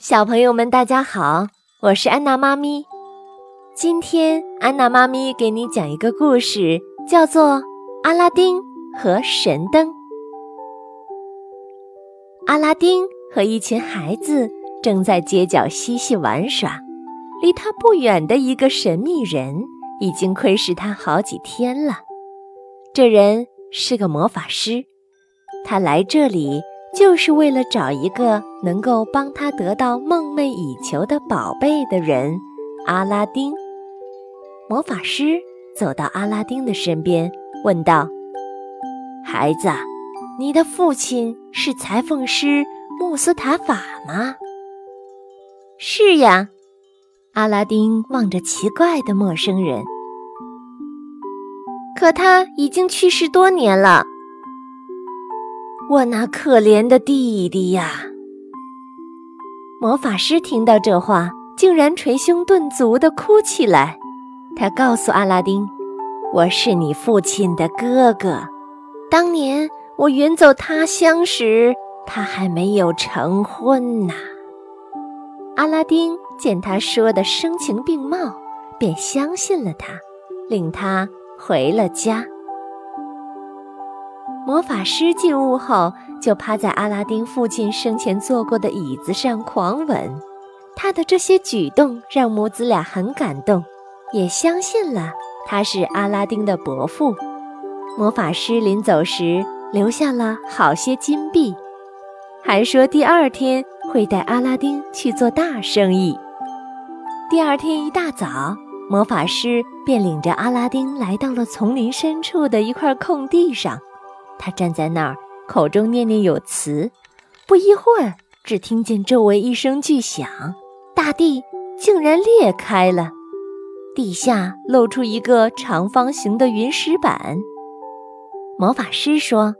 小朋友们，大家好，我是安娜妈咪。今天安娜妈咪给你讲一个故事，叫做《阿拉丁和神灯》。阿拉丁和一群孩子正在街角嬉戏玩耍，离他不远的一个神秘人已经窥视他好几天了。这人是个魔法师，他来这里。就是为了找一个能够帮他得到梦寐以求的宝贝的人，阿拉丁。魔法师走到阿拉丁的身边，问道：“孩子，你的父亲是裁缝师穆斯塔法吗？”“是呀。”阿拉丁望着奇怪的陌生人，“可他已经去世多年了。”我那可怜的弟弟呀！魔法师听到这话，竟然捶胸顿足地哭起来。他告诉阿拉丁：“我是你父亲的哥哥。当年我远走他乡时，他还没有成婚呢。”阿拉丁见他说的声情并茂，便相信了他，领他回了家。魔法师进屋后，就趴在阿拉丁父亲生前坐过的椅子上狂吻。他的这些举动让母子俩很感动，也相信了他是阿拉丁的伯父。魔法师临走时留下了好些金币，还说第二天会带阿拉丁去做大生意。第二天一大早，魔法师便领着阿拉丁来到了丛林深处的一块空地上。他站在那儿，口中念念有词。不一会儿，只听见周围一声巨响，大地竟然裂开了，地下露出一个长方形的云石板。魔法师说：“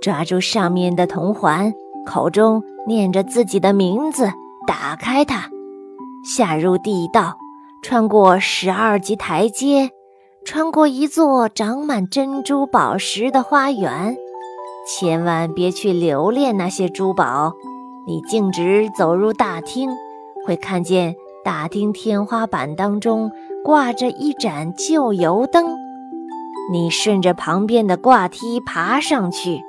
抓住上面的铜环，口中念着自己的名字，打开它，下入地道，穿过十二级台阶。”穿过一座长满珍珠宝石的花园，千万别去留恋那些珠宝。你径直走入大厅，会看见大厅天花板当中挂着一盏旧油灯。你顺着旁边的挂梯爬上去，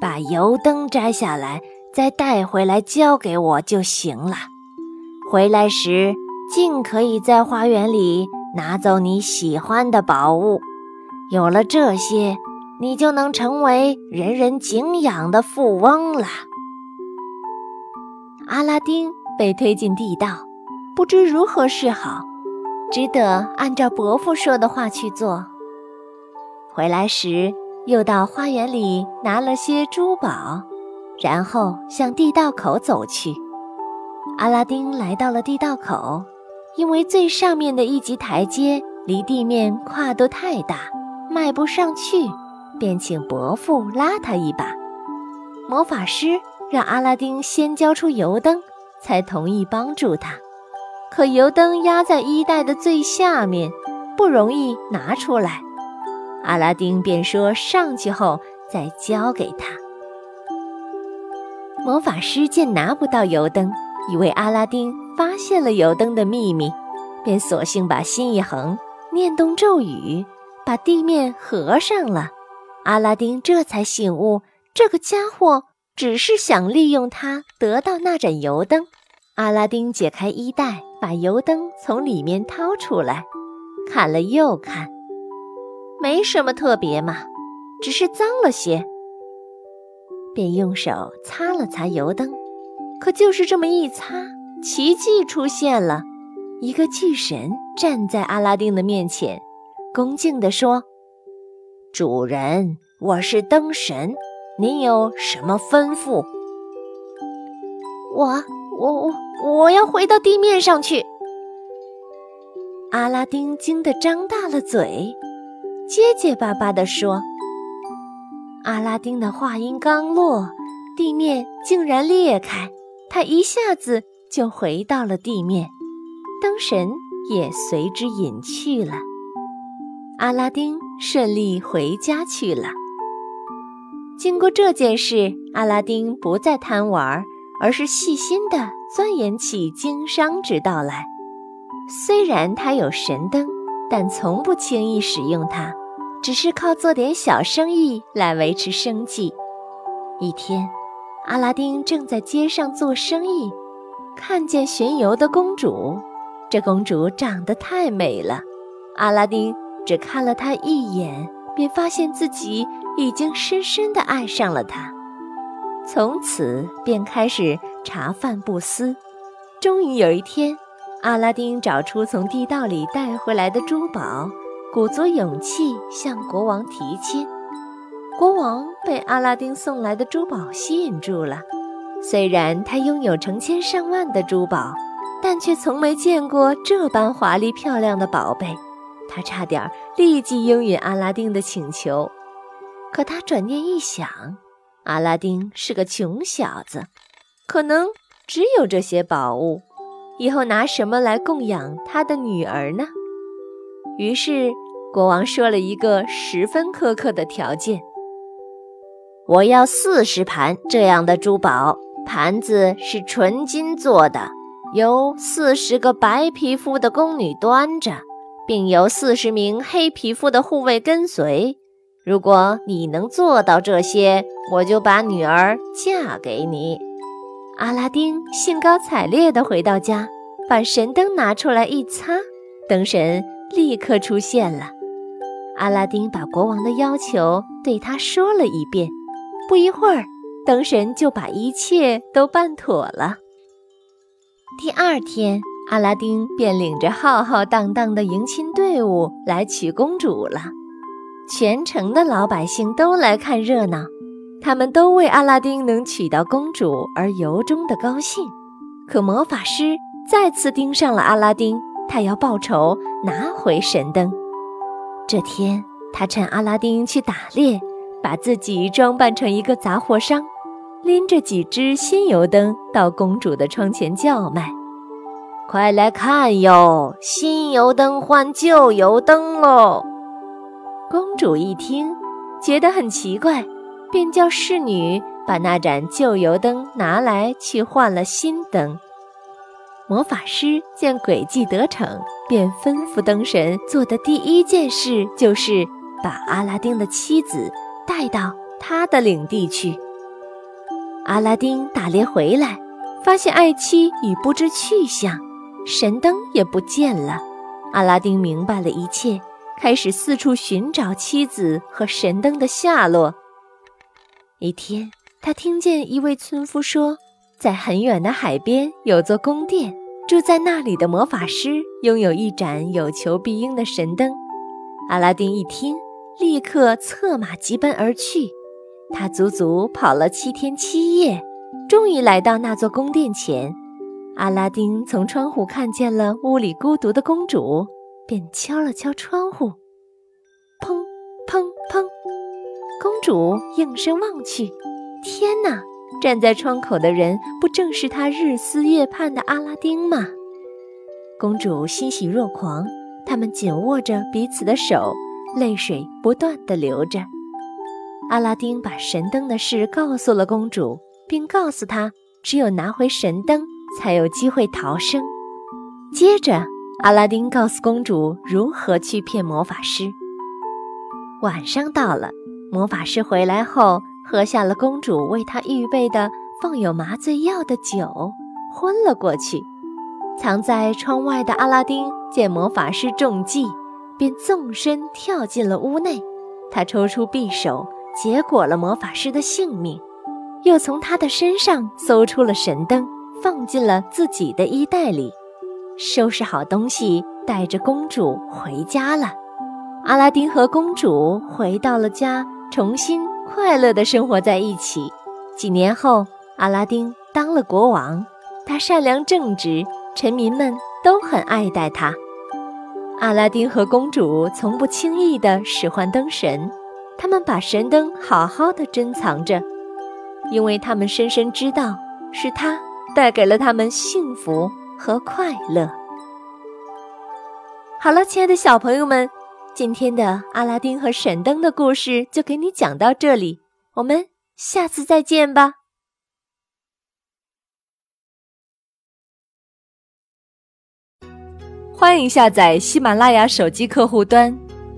把油灯摘下来，再带回来交给我就行了。回来时，尽可以在花园里。拿走你喜欢的宝物，有了这些，你就能成为人人敬仰的富翁了。阿拉丁被推进地道，不知如何是好，只得按照伯父说的话去做。回来时，又到花园里拿了些珠宝，然后向地道口走去。阿拉丁来到了地道口。因为最上面的一级台阶离地面跨度太大，迈不上去，便请伯父拉他一把。魔法师让阿拉丁先交出油灯，才同意帮助他。可油灯压在衣袋的最下面，不容易拿出来。阿拉丁便说：“上去后再交给他。”魔法师见拿不到油灯，以为阿拉丁。发现了油灯的秘密，便索性把心一横，念动咒语，把地面合上了。阿拉丁这才醒悟，这个家伙只是想利用它得到那盏油灯。阿拉丁解开衣袋，把油灯从里面掏出来，看了又看，没什么特别嘛，只是脏了些，便用手擦了擦油灯。可就是这么一擦。奇迹出现了，一个巨神站在阿拉丁的面前，恭敬地说：“主人，我是灯神，您有什么吩咐？”“我、我、我，我要回到地面上去。”阿拉丁惊得张大了嘴，结结巴巴地说：“阿拉丁的话音刚落，地面竟然裂开，他一下子。”就回到了地面，灯神也随之隐去了。阿拉丁顺利回家去了。经过这件事，阿拉丁不再贪玩，而是细心地钻研起经商之道来。虽然他有神灯，但从不轻易使用它，只是靠做点小生意来维持生计。一天，阿拉丁正在街上做生意，看见巡游的公主。这公主长得太美了，阿拉丁只看了她一眼，便发现自己已经深深地爱上了她。从此便开始茶饭不思。终于有一天，阿拉丁找出从地道里带回来的珠宝，鼓足勇气向国王提亲。国王被阿拉丁送来的珠宝吸引住了。虽然他拥有成千上万的珠宝，但却从没见过这般华丽漂亮的宝贝。他差点立即应允阿拉丁的请求，可他转念一想。阿拉丁是个穷小子，可能只有这些宝物，以后拿什么来供养他的女儿呢？于是国王说了一个十分苛刻的条件：我要四十盘这样的珠宝，盘子是纯金做的，由四十个白皮肤的宫女端着，并有四十名黑皮肤的护卫跟随。如果你能做到这些，我就把女儿嫁给你。阿拉丁兴高采烈地回到家，把神灯拿出来一擦，灯神立刻出现了。阿拉丁把国王的要求对他说了一遍，不一会儿，灯神就把一切都办妥了。第二天，阿拉丁便领着浩浩荡荡的迎亲队伍来娶公主了。全城的老百姓都来看热闹，他们都为阿拉丁能娶到公主而由衷的高兴。可魔法师再次盯上了阿拉丁，他要报仇，拿回神灯。这天，他趁阿拉丁去打猎，把自己装扮成一个杂货商，拎着几只新油灯到公主的窗前叫卖：“快来看哟，新油灯换旧油灯喽！”公主一听，觉得很奇怪，便叫侍女把那盏旧油灯拿来，去换了新灯。魔法师见诡计得逞，便吩咐灯神做的第一件事就是把阿拉丁的妻子带到他的领地去。阿拉丁打猎回来，发现爱妻已不知去向，神灯也不见了。阿拉丁明白了一切。开始四处寻找妻子和神灯的下落。一天，他听见一位村夫说，在很远的海边有座宫殿，住在那里的魔法师拥有一盏有求必应的神灯。阿拉丁一听，立刻策马疾奔而去。他足足跑了七天七夜，终于来到那座宫殿前。阿拉丁从窗户看见了屋里孤独的公主。便敲了敲窗户，砰砰砰！公主应声望去，天哪！站在窗口的人不正是她日思夜盼的阿拉丁吗？公主欣喜若狂，他们紧握着彼此的手，泪水不断的流着。阿拉丁把神灯的事告诉了公主，并告诉她，只有拿回神灯，才有机会逃生。接着。阿拉丁告诉公主如何去骗魔法师。晚上到了，魔法师回来后，喝下了公主为他预备的放有麻醉药的酒，昏了过去。藏在窗外的阿拉丁见魔法师中计，便纵身跳进了屋内。他抽出匕首，结果了魔法师的性命，又从他的身上搜出了神灯，放进了自己的衣袋里。收拾好东西，带着公主回家了。阿拉丁和公主回到了家，重新快乐地生活在一起。几年后，阿拉丁当了国王，他善良正直，臣民们都很爱戴他。阿拉丁和公主从不轻易地使唤灯神，他们把神灯好好的珍藏着，因为他们深深知道，是他带给了他们幸福和快乐。好了，亲爱的小朋友们，今天的阿拉丁和神灯的故事就给你讲到这里，我们下次再见吧。欢迎下载喜马拉雅手机客户端。